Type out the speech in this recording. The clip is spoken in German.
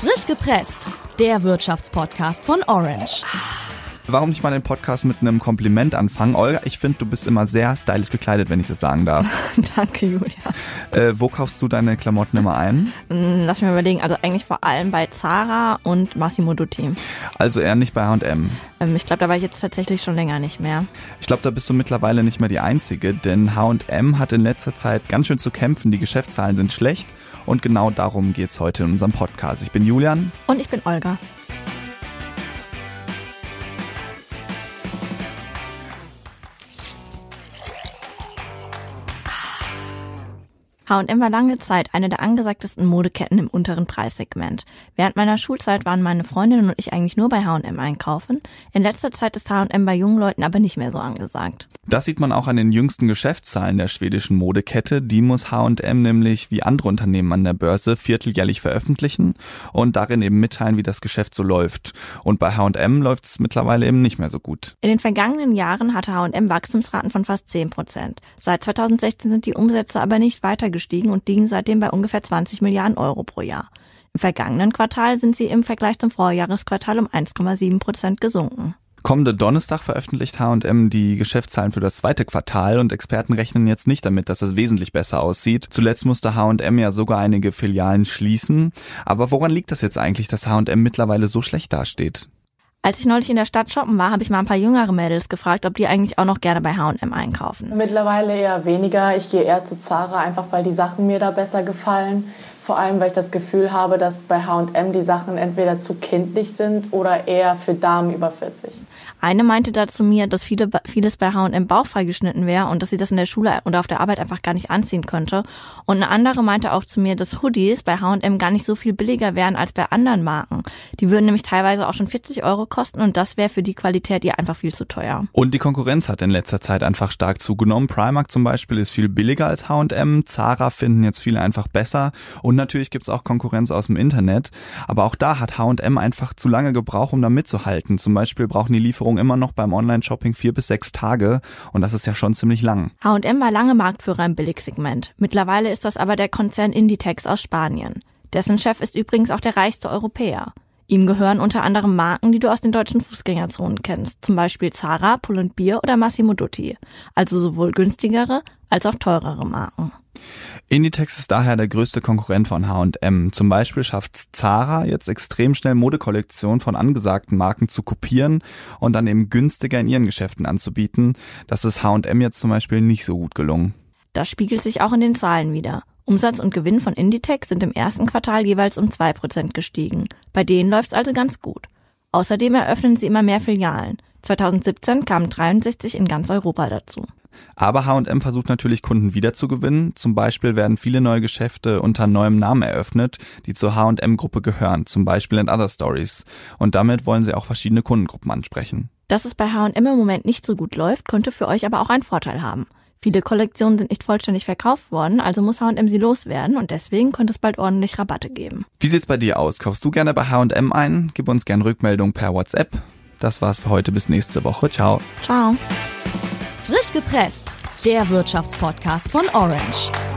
Frisch gepresst, der Wirtschaftspodcast von Orange. Warum nicht mal den Podcast mit einem Kompliment anfangen? Olga, ich finde, du bist immer sehr stylisch gekleidet, wenn ich das sagen darf. Danke, Julia. Äh, wo kaufst du deine Klamotten immer ein? Hm, Lass mich mal überlegen. Also eigentlich vor allem bei Zara und Massimo Dutti. Also eher nicht bei H&M. Ähm, Ich glaube, da war ich jetzt tatsächlich schon länger nicht mehr. Ich glaube, da bist du mittlerweile nicht mehr die Einzige, denn H&M hat in letzter Zeit ganz schön zu kämpfen. Die Geschäftszahlen sind schlecht und genau darum geht's heute in unserem Podcast. Ich bin Julian. Und ich bin Olga. H&M war lange Zeit eine der angesagtesten Modeketten im unteren Preissegment. Während meiner Schulzeit waren meine Freundinnen und ich eigentlich nur bei H&M einkaufen. In letzter Zeit ist H&M bei jungen Leuten aber nicht mehr so angesagt. Das sieht man auch an den jüngsten Geschäftszahlen der schwedischen Modekette. Die muss H&M nämlich wie andere Unternehmen an der Börse vierteljährlich veröffentlichen und darin eben mitteilen, wie das Geschäft so läuft. Und bei H&M läuft es mittlerweile eben nicht mehr so gut. In den vergangenen Jahren hatte H&M Wachstumsraten von fast 10 Prozent. Seit 2016 sind die Umsätze aber nicht weiter gestiegen und liegen seitdem bei ungefähr 20 Milliarden Euro pro Jahr. Im vergangenen Quartal sind sie im Vergleich zum Vorjahresquartal um 1,7 Prozent gesunken. Kommende Donnerstag veröffentlicht H&M die Geschäftszahlen für das zweite Quartal und Experten rechnen jetzt nicht damit, dass es wesentlich besser aussieht. Zuletzt musste H&M ja sogar einige Filialen schließen. Aber woran liegt das jetzt eigentlich, dass H&M mittlerweile so schlecht dasteht? Als ich neulich in der Stadt shoppen war, habe ich mal ein paar jüngere Mädels gefragt, ob die eigentlich auch noch gerne bei H&M einkaufen. Mittlerweile eher weniger. Ich gehe eher zu Zara, einfach weil die Sachen mir da besser gefallen. Vor allem, weil ich das Gefühl habe, dass bei H&M die Sachen entweder zu kindlich sind oder eher für Damen über 40. Eine meinte da zu mir, dass viele, vieles bei H&M bauchfrei geschnitten wäre und dass sie das in der Schule oder auf der Arbeit einfach gar nicht anziehen könnte. Und eine andere meinte auch zu mir, dass Hoodies bei H&M gar nicht so viel billiger wären als bei anderen Marken. Die würden nämlich teilweise auch schon 40 Euro kosten und das wäre für die Qualität ihr einfach viel zu teuer. Und die Konkurrenz hat in letzter Zeit einfach stark zugenommen. Primark zum Beispiel ist viel billiger als H&M. Zara finden jetzt viele einfach besser. Und natürlich gibt's auch Konkurrenz aus dem Internet. Aber auch da hat H&M einfach zu lange gebraucht, um da mitzuhalten. Zum Beispiel brauchen die Lieferungen immer noch beim Online-Shopping vier bis sechs Tage. Und das ist ja schon ziemlich lang. H&M war lange Marktführer im Billigsegment. Mittlerweile ist das aber der Konzern Inditex aus Spanien. Dessen Chef ist übrigens auch der reichste Europäer. Ihm gehören unter anderem Marken, die du aus den deutschen Fußgängerzonen kennst, zum Beispiel Zara, Pull Bier oder Massimo Dutti. Also sowohl günstigere als auch teurere Marken. Inditex ist daher der größte Konkurrent von H&M. Zum Beispiel schafft Zara jetzt extrem schnell Modekollektionen von angesagten Marken zu kopieren und dann eben günstiger in ihren Geschäften anzubieten. Das ist H&M jetzt zum Beispiel nicht so gut gelungen. Das spiegelt sich auch in den Zahlen wieder. Umsatz und Gewinn von Inditex sind im ersten Quartal jeweils um zwei Prozent gestiegen. Bei denen läuft's also ganz gut. Außerdem eröffnen sie immer mehr Filialen. 2017 kamen 63 in ganz Europa dazu. Aber H&M versucht natürlich Kunden wiederzugewinnen. Zum Beispiel werden viele neue Geschäfte unter neuem Namen eröffnet, die zur H&M-Gruppe gehören, zum Beispiel in Other Stories. Und damit wollen sie auch verschiedene Kundengruppen ansprechen. Dass es bei H&M im Moment nicht so gut läuft, könnte für euch aber auch einen Vorteil haben. Viele Kollektionen sind nicht vollständig verkauft worden, also muss H&M sie loswerden und deswegen könnte es bald ordentlich Rabatte geben. Wie sieht's bei dir aus? Kaufst du gerne bei H&M ein? Gib uns gerne Rückmeldung per WhatsApp. Das war's für heute. Bis nächste Woche. Ciao. Ciao. Gepresst, der Wirtschaftspodcast von Orange.